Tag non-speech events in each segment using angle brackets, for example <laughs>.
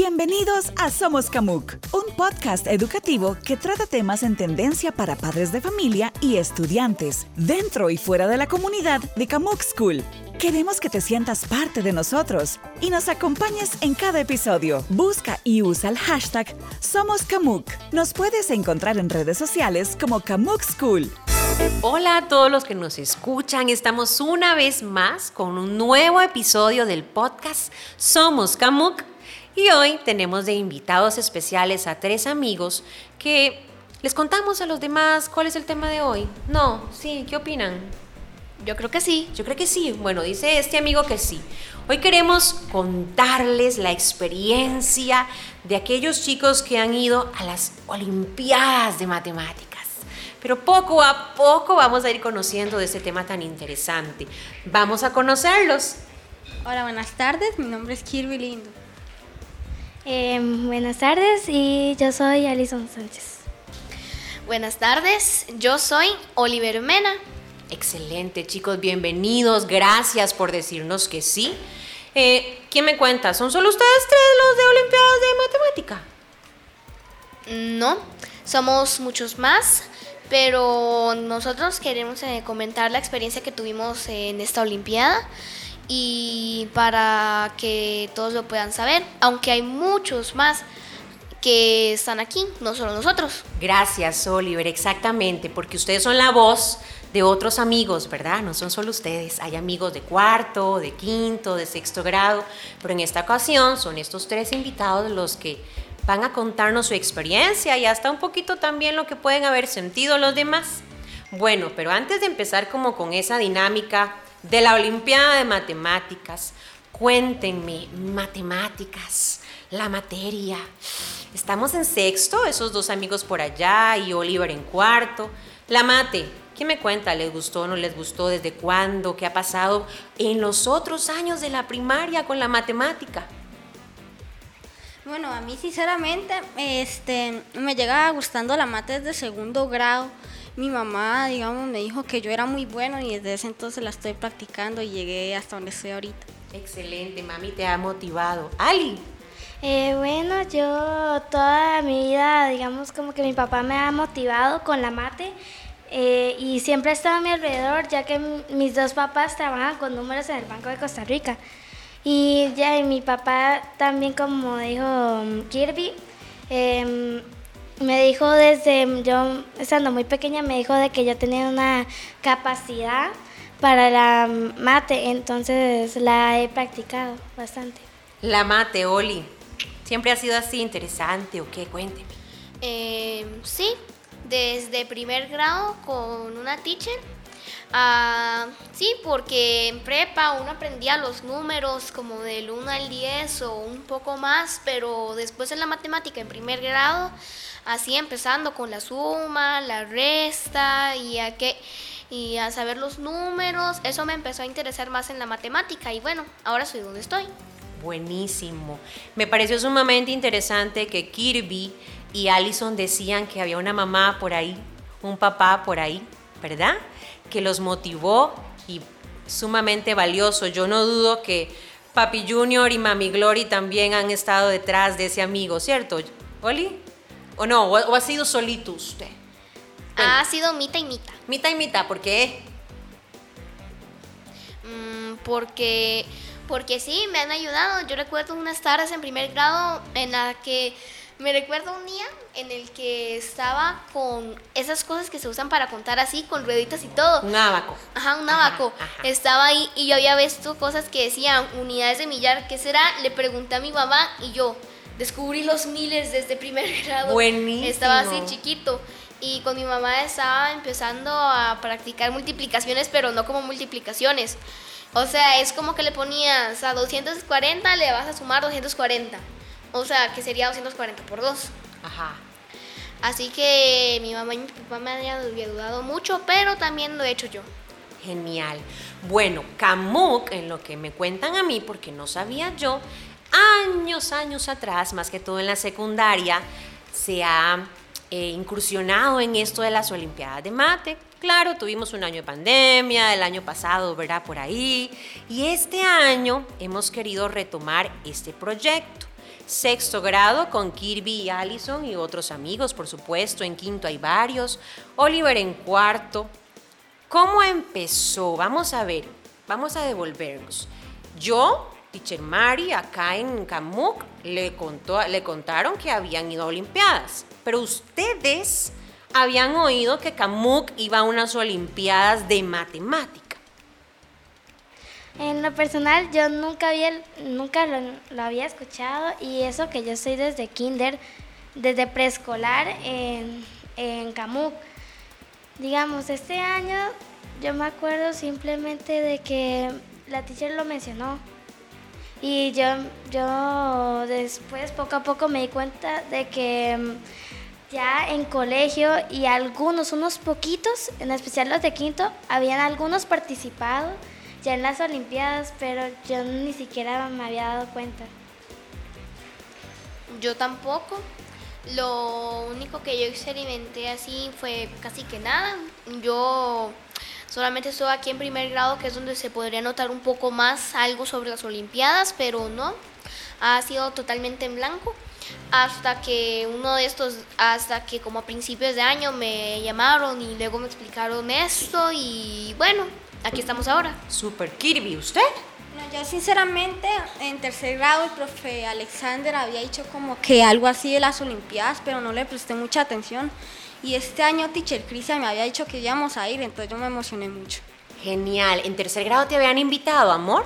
Bienvenidos a Somos Camuc, un podcast educativo que trata temas en tendencia para padres de familia y estudiantes, dentro y fuera de la comunidad de Camuc School. Queremos que te sientas parte de nosotros y nos acompañes en cada episodio. Busca y usa el hashtag Somos Camuc. Nos puedes encontrar en redes sociales como Camuc School. Hola a todos los que nos escuchan. Estamos una vez más con un nuevo episodio del podcast Somos Camuc. Y hoy tenemos de invitados especiales a tres amigos que les contamos a los demás cuál es el tema de hoy. No, sí, ¿qué opinan? Yo creo que sí. Yo creo que sí. Bueno, dice este amigo que sí. Hoy queremos contarles la experiencia de aquellos chicos que han ido a las Olimpiadas de Matemáticas. Pero poco a poco vamos a ir conociendo de este tema tan interesante. Vamos a conocerlos. Hola, buenas tardes. Mi nombre es Kirby Lindo. Eh, buenas tardes y yo soy Alison Sánchez. Buenas tardes, yo soy Oliver Mena. Excelente, chicos, bienvenidos. Gracias por decirnos que sí. Eh, ¿Quién me cuenta? ¿Son solo ustedes tres los de Olimpiadas de Matemática? No, somos muchos más, pero nosotros queremos eh, comentar la experiencia que tuvimos en esta Olimpiada y para que todos lo puedan saber, aunque hay muchos más que están aquí, no solo nosotros. Gracias, Oliver, exactamente, porque ustedes son la voz de otros amigos, ¿verdad? No son solo ustedes, hay amigos de cuarto, de quinto, de sexto grado, pero en esta ocasión son estos tres invitados los que van a contarnos su experiencia y hasta un poquito también lo que pueden haber sentido los demás. Bueno, pero antes de empezar como con esa dinámica de la Olimpiada de Matemáticas, cuéntenme, matemáticas, la materia. Estamos en sexto, esos dos amigos por allá y Oliver en cuarto. La mate, ¿qué me cuenta? ¿Les gustó, no les gustó? ¿Desde cuándo? ¿Qué ha pasado en los otros años de la primaria con la matemática? Bueno, a mí sinceramente este, me llega gustando la mate desde segundo grado. Mi mamá, digamos, me dijo que yo era muy bueno y desde ese entonces la estoy practicando y llegué hasta donde estoy ahorita. Excelente, mami, te ha motivado. Ali. Eh, bueno, yo toda mi vida, digamos, como que mi papá me ha motivado con la mate eh, y siempre ha estado a mi alrededor, ya que mis dos papás trabajan con números en el Banco de Costa Rica. Y ya mi papá también, como dijo um, Kirby, em, me dijo desde yo estando muy pequeña, me dijo de que yo tenía una capacidad para la mate, entonces la he practicado bastante. La mate, Oli, ¿siempre ha sido así interesante o qué? Cuénteme. Eh, sí, desde primer grado con una teacher Ah, sí, porque en prepa uno aprendía los números como del 1 al 10 o un poco más, pero después en la matemática en primer grado, así empezando con la suma, la resta y a, qué, y a saber los números, eso me empezó a interesar más en la matemática y bueno, ahora soy donde estoy. Buenísimo. Me pareció sumamente interesante que Kirby y Allison decían que había una mamá por ahí, un papá por ahí, ¿verdad? que los motivó y sumamente valioso. Yo no dudo que Papi Junior y Mami Glory también han estado detrás de ese amigo, ¿cierto? ¿Oli? ¿O no? ¿O, ha sido solito usted? Ha sido mitad y mitad. Mitad y mitad, ¿por qué? Mm, porque, porque sí, me han ayudado. Yo recuerdo unas tardes en primer grado en la que me recuerdo un día en el que estaba con esas cosas que se usan para contar así, con rueditas y todo. Un abaco. Ajá, un abaco. Estaba ahí y yo había visto cosas que decían unidades de millar. ¿Qué será? Le pregunté a mi mamá y yo descubrí los miles desde primer <laughs> grado. Buenísimo. Estaba así chiquito. Y con mi mamá estaba empezando a practicar multiplicaciones, pero no como multiplicaciones. O sea, es como que le ponías a 240, le vas a sumar 240. O sea, que sería 240 por 2. Ajá. Así que mi mamá y mi papá me han ayudado mucho, pero también lo he hecho yo. Genial. Bueno, Camuc, en lo que me cuentan a mí, porque no sabía yo, años, años atrás, más que todo en la secundaria, se ha eh, incursionado en esto de las Olimpiadas de Mate. Claro, tuvimos un año de pandemia, el año pasado, ¿verdad? Por ahí. Y este año hemos querido retomar este proyecto sexto grado con Kirby y Allison y otros amigos, por supuesto. En quinto hay varios. Oliver en cuarto. ¿Cómo empezó? Vamos a ver, vamos a devolvernos. Yo, Teacher Mari, acá en Camuc, le, contó, le contaron que habían ido a Olimpiadas. Pero ustedes habían oído que Camuc iba a unas Olimpiadas de matemáticas. En lo personal, yo nunca, había, nunca lo, lo, había escuchado y eso que yo soy desde kinder, desde preescolar en, en Camuc. Digamos, este año yo me acuerdo simplemente de que la teacher lo mencionó y yo, yo después poco a poco me di cuenta de que mm, ya en colegio y algunos, unos poquitos, en especial los de quinto, habían algunos participado ya en las Olimpiadas, pero yo ni siquiera me había dado cuenta. Yo tampoco. Lo único que yo experimenté así fue casi que nada. Yo solamente estuve aquí en primer grado, que es donde se podría notar un poco más algo sobre las Olimpiadas, pero no, ha sido totalmente en blanco. Hasta que uno de estos, hasta que como a principios de año me llamaron y luego me explicaron esto y bueno, aquí estamos ahora. Super Kirby, ¿usted? No, yo sinceramente en tercer grado el profe Alexander había dicho como que algo así de las Olimpiadas, pero no le presté mucha atención. Y este año Teacher Crisia me había dicho que íbamos a ir, entonces yo me emocioné mucho. Genial. ¿En tercer grado te habían invitado, amor?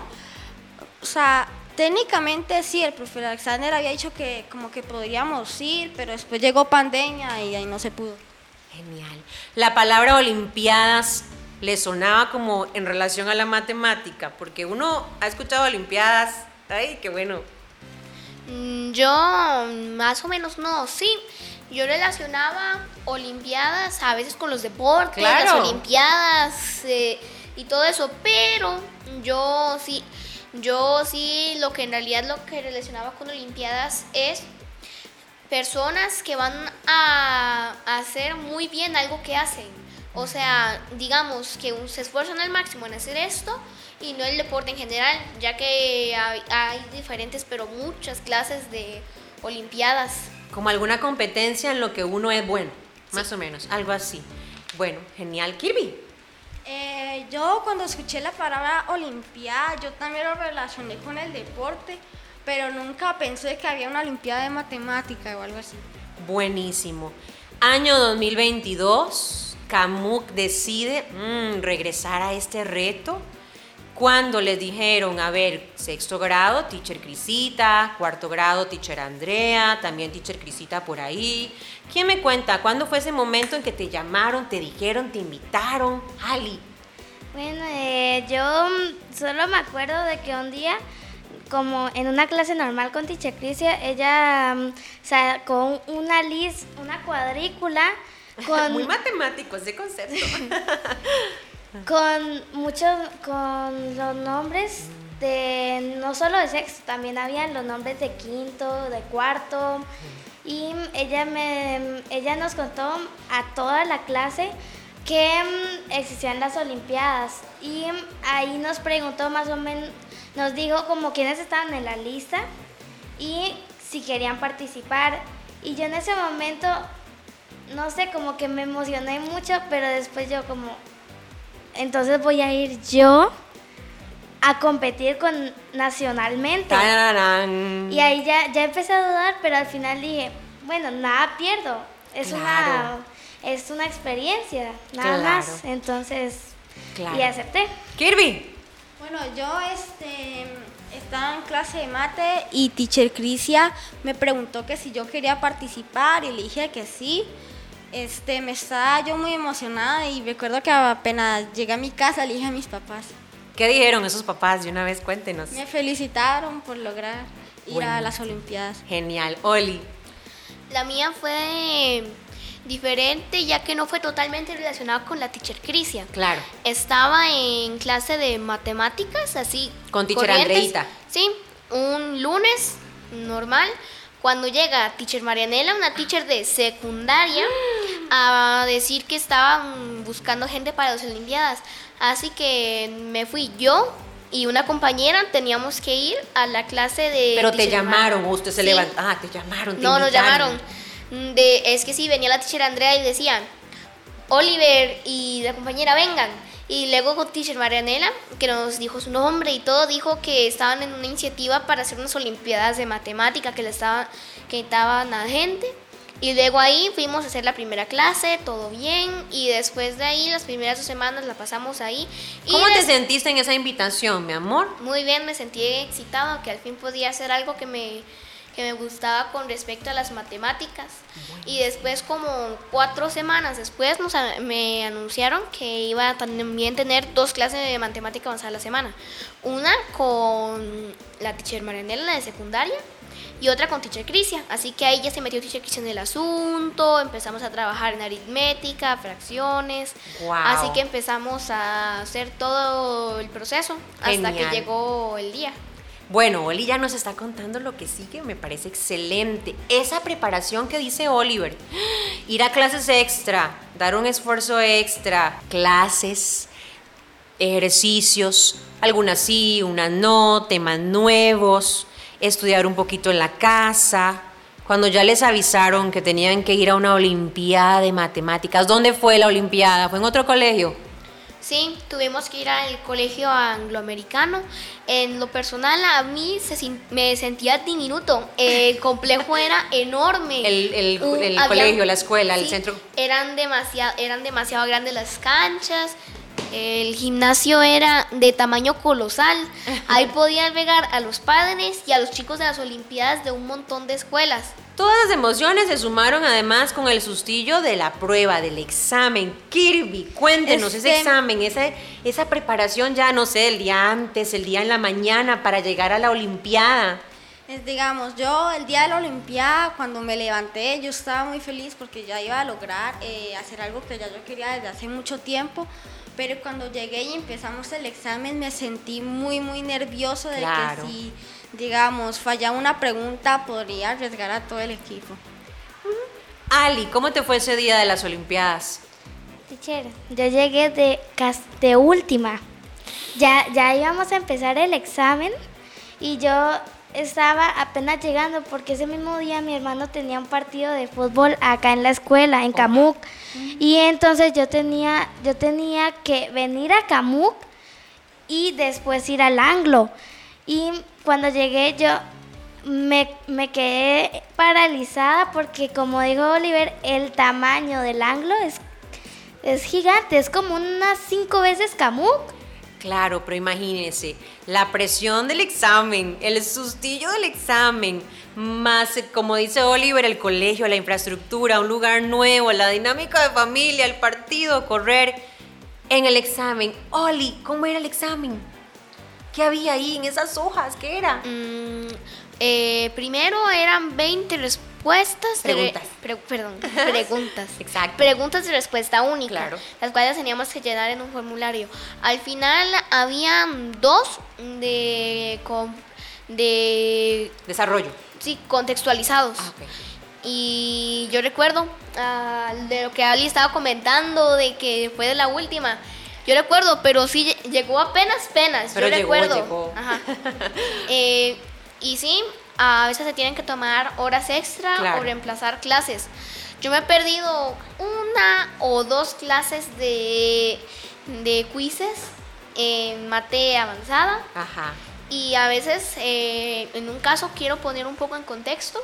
O sea, técnicamente sí, el profe Alexander había dicho que como que podríamos ir, pero después llegó pandemia y ahí no se pudo. Genial. La palabra Olimpiadas le sonaba como en relación a la matemática, porque uno ha escuchado Olimpiadas, ay, qué bueno. Yo más o menos no, sí. Yo relacionaba Olimpiadas a veces con los deportes, Claro. las Olimpiadas eh, y todo eso, pero yo sí, yo sí lo que en realidad lo que relacionaba con Olimpiadas es personas que van a, hacer muy bien algo que hacen. O sea, digamos que se esfuerzan al máximo en hacer esto y no el deporte en general, ya que hay, hay diferentes, pero muchas clases de Olimpiadas. Como alguna competencia en lo que uno es bueno, más o menos, algo así. Bueno, genial. Kirby. Eh, yo cuando escuché la palabra Olimpiada, yo también lo relacioné con el deporte, pero nunca pensé que había una Olimpiada de matemática o algo así. Buenísimo. Año 2022, Camuc decide mm, regresar a este reto. Cuando les dijeron, a ver, sexto grado, teacher Crisita, cuarto grado, teacher Andrea, también teacher Crisita por ahí. ¿Quién me cuenta? ¿Cuándo fue ese momento en que te llamaron, te dijeron, te invitaron? Ali. Bueno, eh, yo solo me acuerdo de que un día, como en una clase normal con Ticha Crisia, ella mm, sacó una list, una cuadrícula <laughs> con, Muy matemático ese concepto. <laughs> <laughs> con muchos, con los nombres de, no solo de sexto, también habían los nombres de quinto, de cuarto. Y ella, me, ella nos contó a toda la clase que mm, existían las Olimpiadas. Y ahí nos preguntó más o menos, nos dijo como quiénes estaban en la lista y si querían participar. Y yo en ese momento, no sé, como que me emocioné mucho, pero después yo como, entonces voy a ir yo a competir con nacionalmente. Tararán. Y ahí ya, ya empecé a dudar, pero al final dije, bueno, nada pierdo. Es, Claro. una, es una experiencia, nada Claro. más. Entonces, Claro. y acepté. Kirby. Bueno, yo este, estaba en clase de mate y teacher Crisia me preguntó que si yo quería participar y le dije que sí. Este, me estaba yo muy emocionada y recuerdo que apenas llegué a mi casa le dije a mis papás. ¿Qué dijeron esos papás? De una vez cuéntenos. Me felicitaron por lograr ir Bueno. a las Olimpiadas. Genial. Oli. La mía fue diferente ya que no fue totalmente relacionada con la teacher Crisia. Claro. Estaba en clase de matemáticas, así. Con teacher corrientes. Andreita. Sí, un lunes normal. Cuando llega teacher Marianela, una teacher de secundaria, a decir que estaban buscando gente para las Olimpiadas. Así que me fui yo y una compañera teníamos que ir a la clase de... Pero te llamaron, o usted se Sí. levantó. Ah, te llamaron. te No, nos llamaron. Mm, De, es que sí, venía la teacher Andrea y decían, Oliver y la compañera vengan. Y luego con teacher Marianela, que nos dijo su nombre y todo, dijo que estaban en una iniciativa para hacer unas olimpiadas de matemática que le estaban, que estaban a gente. Y luego ahí fuimos a hacer la primera clase, todo bien. Y después de ahí, las primeras dos semanas la pasamos ahí. Y ¿Cómo te sentiste en esa invitación, mi amor? muy bien, me sentí excitado que al fin podía hacer algo que me, que me gustaba con respecto a las matemáticas. Y después, como cuatro semanas después, nos, me anunciaron que iba a también tener dos clases de matemática avanzada a la semana. Una con la teacher Marianela de secundaria y otra con teacher Crisia. Así que ahí ya se metió teacher Crisia en el asunto, empezamos a trabajar en aritmética, fracciones. Así que empezamos a hacer todo el proceso hasta que llegó el día. Bueno, Oli ya nos está contando lo que sigue, me parece excelente. Esa preparación que dice Oliver, <gasps> ir a clases extra, dar un esfuerzo extra, clases, ejercicios, algunas sí, unas no, temas nuevos, estudiar un poquito en la casa. Cuando ya les avisaron que tenían que ir a una olimpiada de matemáticas, ¿dónde fue la olimpiada? ¿Fue en otro colegio? Sí, tuvimos que ir al colegio angloamericano. En lo personal, a mí se me sentía diminuto. El <laughs> complejo era enorme. El- el- había- colegio, la escuela, el centro. Eran demasiado, eran demasiado grandes las canchas. El gimnasio era de tamaño colosal. <laughs> Ahí podían llegar a los padres y a los chicos de las Olimpiadas de un montón de escuelas. Todas las emociones se sumaron además con el sustillo de la prueba, del examen. Kirby, cuéntenos ese Este- examen, esa, esa preparación ya, no sé, el día antes, el día en la mañana para llegar a la Olimpiada. Es, digamos, yo el día de la Olimpiada, cuando me levanté, yo estaba muy feliz porque ya iba a lograr eh, hacer algo que ya yo quería desde hace mucho tiempo. Pero cuando llegué y empezamos el examen, me sentí muy, muy nervioso de Claro. que si, digamos, fallaba una pregunta, podría arriesgar a todo el equipo. Ali, ¿cómo te fue ese día de las Olimpiadas? Teacher, yo llegué de, de última. Ya, ya íbamos a empezar el examen y yo estaba apenas llegando porque ese mismo día mi hermano tenía un partido de fútbol acá en la escuela, en Camuc. Y entonces yo tenía, yo tenía que venir a Camuc y después ir al Anglo. Y cuando llegué yo me, me quedé paralizada porque como dijo Oliver, el tamaño del Anglo es, es gigante, es como unas cinco veces Camuc. Claro, pero imagínense, la presión del examen, el sustillo del examen, más, eh, como dice Oliver, el colegio, la infraestructura, un lugar nuevo, la dinámica de familia, el partido, correr en el examen. Oli, ¿cómo era el examen? ¿Qué había ahí en esas hojas? ¿Qué era? Mm, eh, primero eran 20 respuestas. Preguntas. pre- perdón, preguntas. <laughs> Exacto. Preguntas de respuesta única. Claro. Las cuales teníamos que llenar en un formulario. Al final habían dos de, com- de Desarrollo. sí, contextualizados. Ah. Y yo recuerdo ah, de lo que Ali estaba comentando, de que fue de la última. Yo recuerdo, pero sí lle- llegó apenas, apenas. Pero yo llegó, recuerdo. llegó. Ajá. <laughs> Eh, y sí, a veces se tienen que tomar horas extra Claro. o reemplazar clases. Yo me he perdido una o dos clases de, de quizzes en mate avanzada. Ajá. Y a veces, eh, en un caso, quiero poner un poco en contexto.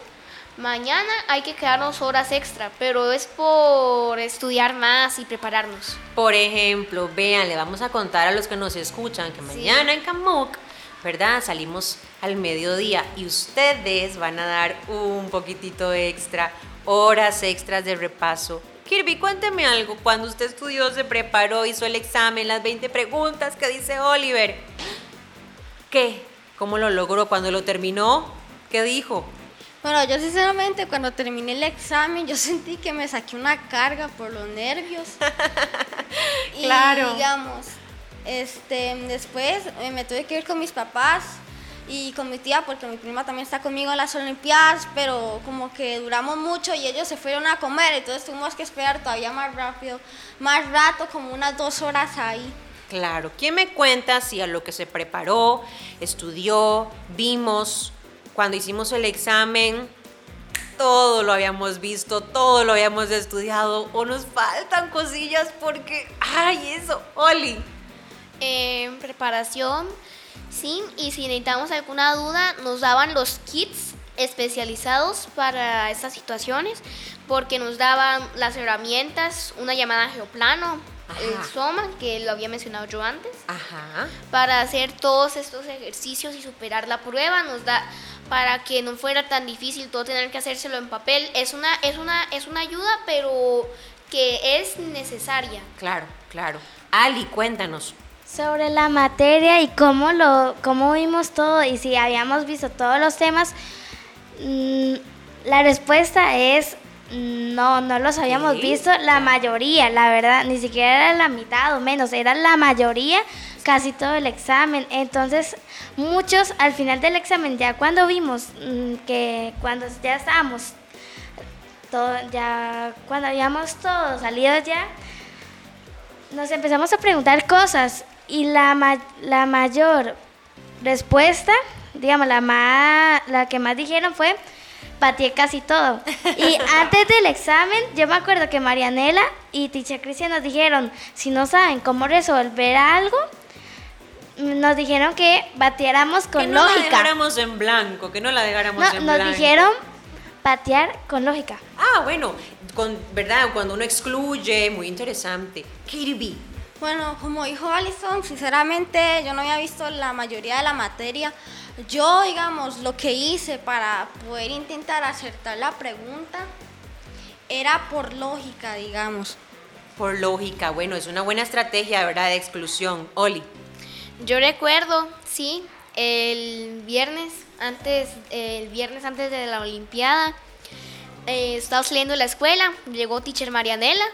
Mañana hay que quedarnos horas extra, pero es por estudiar más y prepararnos. Por ejemplo, vean, le vamos a contar a los que nos escuchan que mañana en Camuc, ¿verdad? Salimos al mediodía y ustedes van a dar un poquitito extra, horas extras de repaso. Kirby, cuénteme algo. Cuando usted estudió, se preparó, hizo el examen, las 20 preguntas que dice Oliver. ¿Qué? ¿Cómo lo logró? Cuando lo terminó, ¿qué dijo? Bueno, yo sinceramente cuando terminé el examen yo sentí que me saqué una carga por los nervios. <laughs> y Claro. digamos, este, después eh, me tuve que ir con mis papás y con mi tía porque mi prima también está conmigo en las Olimpiadas, pero como que duramos mucho y ellos se fueron a comer, entonces tuvimos que esperar todavía más rápido, más rato, como unas dos horas ahí. Claro, ¿quién me cuenta si a lo que se preparó, estudió, vimos, cuando hicimos el examen, todo lo habíamos visto, todo lo habíamos estudiado o nos faltan cosillas porque, ay, eso, Oli. En preparación, sí, y si necesitamos alguna duda, nos daban los kits especializados para estas situaciones, porque nos daban las herramientas, una llamada geoplano, el Ajá. SOMA, que lo había mencionado yo antes, Ajá. para hacer todos estos ejercicios y superar la prueba, nos da para que no fuera tan difícil todo tener que hacérselo en papel. Es una, es una, es una ayuda, pero que es necesaria. Claro, claro. Ali, cuéntanos. Sobre la materia y cómo lo cómo vimos todo y si habíamos visto todos los temas, mm, la respuesta es mm, no, no los habíamos Sí, visto la mayoría, la verdad, ni siquiera era la mitad o menos, era la mayoría, casi todo el examen. Entonces, muchos al final del examen, ya cuando vimos mm, que cuando ya estábamos todo, ya cuando habíamos todos salido ya, nos empezamos a preguntar cosas y la, ma- la mayor respuesta, digamos, la, ma- la que más dijeron fue, pateé casi todo. <laughs> Y antes del examen, yo me acuerdo que Marianela y Ticha Cristian nos dijeron, si no saben cómo resolver algo, nos dijeron que batiéramos con que no la lógica. dejáramos en blanco, que no la dejáramos No, en nos blanco. dijeron patear con lógica. Ah, bueno, con, ¿verdad? Cuando uno excluye, muy interesante. Kirby. Bueno, como dijo Alison, sinceramente yo no había visto la mayoría de la materia. Yo, digamos, lo que hice para poder intentar acertar la pregunta era por lógica, digamos. Por lógica, bueno, es una buena estrategia, ¿verdad? De exclusión. Oli. Yo recuerdo, sí, el viernes antes, el viernes antes de la Olimpiada, eh, estaba saliendo de la escuela, llegó teacher Marianela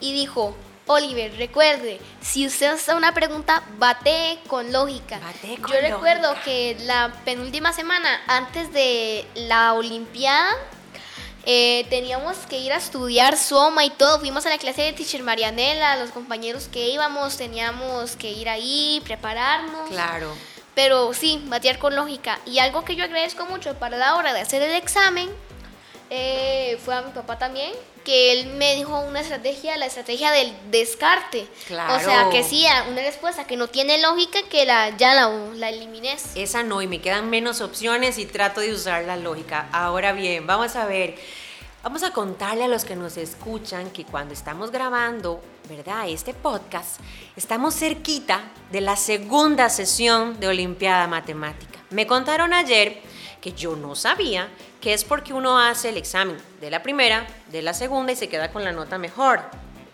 y dijo, Oliver, recuerde, si usted hace una pregunta, bate con lógica. Bate con Yo recuerdo que la penúltima semana antes de la Olimpiada, eh, teníamos que ir a estudiar Soma y todo. Fuimos a la clase de Teacher Marianela, los compañeros que íbamos teníamos que ir ahí, prepararnos. Claro. Pero sí, batear con lógica. Y algo que yo agradezco mucho para la hora de hacer el examen eh, fue a mi papá también, que él me dijo una estrategia, la estrategia del descarte. Claro. O sea, que sí, una respuesta que no tiene lógica, que la, ya la, la elimines. Esa no, y me quedan menos opciones y trato de usar la lógica. Ahora bien, vamos a ver. Vamos a contarle a los que nos escuchan que cuando estamos grabando, ¿verdad? Este podcast, estamos cerquita de la segunda sesión de Olimpiada Matemática. Me contaron ayer que yo no sabía que es porque uno hace el examen de la primera, de la segunda y se queda con la nota mejor.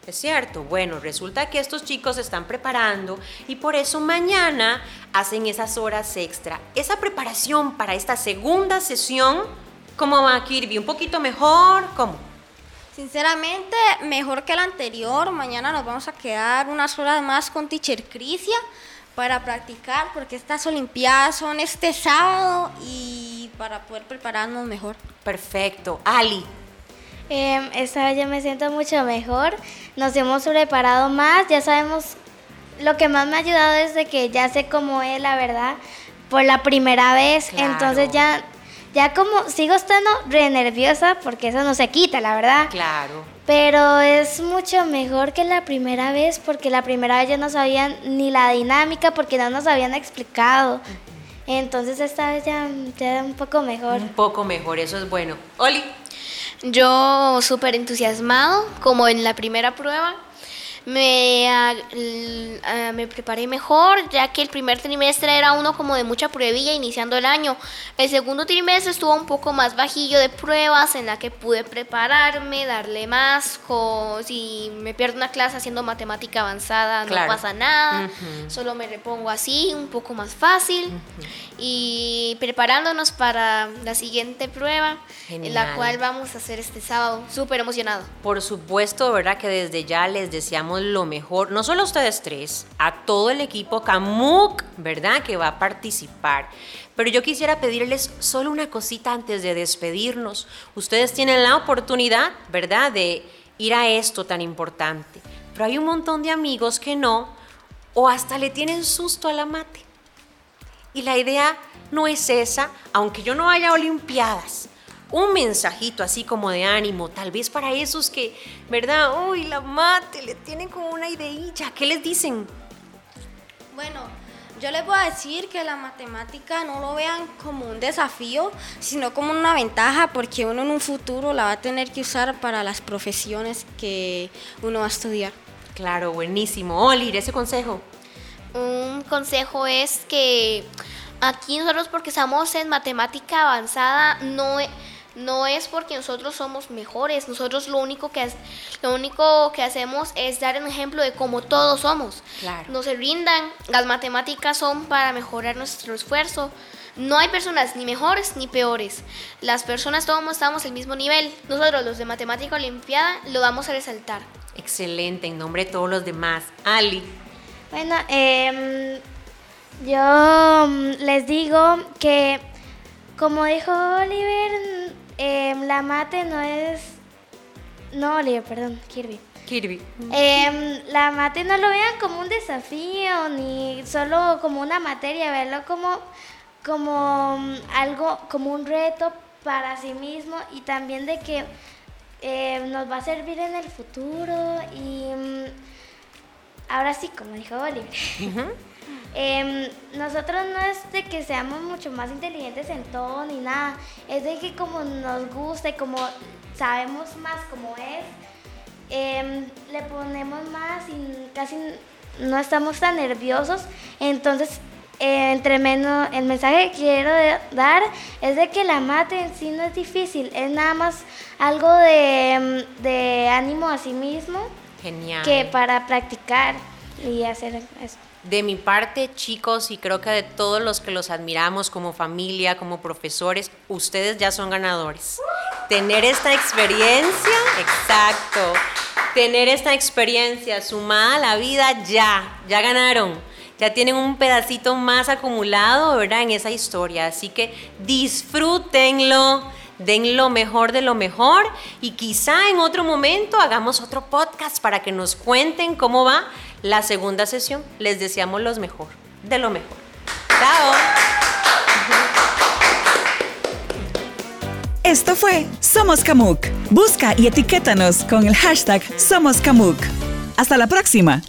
Es cierto, bueno, resulta que estos chicos se están preparando y por eso mañana hacen esas horas extra. Esa preparación para esta segunda sesión, ¿cómo va Kirby? ¿Un poquito mejor? ¿Cómo? Sinceramente, mejor que la anterior. Mañana nos vamos a quedar unas horas más con Teacher Crisia para practicar, porque estas Olimpiadas son este sábado y para poder prepararnos mejor. Perfecto. Ali, Em, esta vez ya me siento mucho mejor. Nos hemos preparado más. Ya sabemos. Lo que más me ha ayudado es de que ya sé cómo es la verdad por la primera vez. Claro. Entonces ya, ya como sigo estando re nerviosa porque eso no se quita, la verdad. claro. Pero es mucho mejor que la primera vez porque la primera vez ya no sabían ni la dinámica porque no nos habían explicado. Entonces esta vez ya, ya un poco mejor. Un poco mejor, eso es bueno. Oli, Yo súper entusiasmado, como en la primera prueba, me, ah, me preparé mejor, ya que el primer trimestre era uno como de mucha pruebilla iniciando el año. El segundo trimestre estuvo un poco más bajillo de pruebas en la que pude prepararme, darle más, si me pierdo una clase haciendo matemática avanzada Claro. no pasa nada, solo me repongo así, un poco más fácil. Y preparándonos para la siguiente prueba, en Genial. la cual vamos a hacer este sábado. Súper emocionado. Por supuesto, ¿verdad? Que desde ya les deseamos lo mejor, no solo a ustedes tres, a todo el equipo Camuc, ¿verdad? Que va a participar. Pero yo quisiera pedirles solo una cosita antes de despedirnos. Ustedes tienen la oportunidad, ¿verdad? De ir a esto tan importante. Pero hay un montón de amigos que no, o hasta le tienen susto a la mate. Y la idea no es esa, aunque yo no vaya a Olimpiadas. Un mensajito así como de ánimo, tal vez para esos que, ¿verdad? Uy, la mate, le tienen como una ideilla. ¿Qué les dicen? Bueno, yo les voy a decir que la matemática no lo vean como un desafío, sino como una ventaja porque uno en un futuro la va a tener que usar para las profesiones que uno va a estudiar. Claro, buenísimo. Olir, ese consejo. Un consejo es que aquí nosotros porque estamos en matemática avanzada no, no es porque nosotros somos mejores, nosotros lo único que es- lo único que hacemos es dar un ejemplo de cómo todos somos. Claro. No se rindan, las matemáticas son para mejorar nuestro esfuerzo. No hay personas ni mejores ni peores. Las personas todos estamos al mismo nivel. Nosotros los de matemática olimpiada lo vamos a resaltar. Excelente, en nombre de todos los demás. Ali. Bueno, em, yo mm, les digo que, como dijo Oliver, em, la mate no es... No, Oliver, perdón, Kirby. Kirby. Em, la mate no lo vean como un desafío ni solo como una materia, verlo como, como mm, algo, como un reto para sí mismo y también de que eh, nos va a servir en el futuro y mm, ahora sí, como dijo Oliver. Em, nosotros no es de que seamos mucho más inteligentes en todo ni nada, es de que como nos gusta y como sabemos más cómo es, em, le ponemos más y casi no estamos tan nerviosos. Entonces, eh, entre menos, el mensaje que quiero dar es de que la mate en sí no es difícil, es nada más algo de, em, de ánimo a sí mismo Genial. que para practicar y hacer eso. De mi parte, chicos, y creo que de todos los que los admiramos como familia, como profesores, ustedes ya son ganadores. Tener esta experiencia, exacto, tener esta experiencia sumada a la vida, ya, ya ganaron. Ya tienen un pedacito más acumulado, ¿verdad? En esa historia. Así que disfrútenlo, den lo mejor de lo mejor y quizá en otro momento hagamos otro podcast para que nos cuenten cómo va la segunda sesión. Les deseamos lo mejor, de lo mejor. Chao. Esto fue Somos Camuc. Busca y etiquétanos con el hashtag Somos Camuc. Hasta la próxima.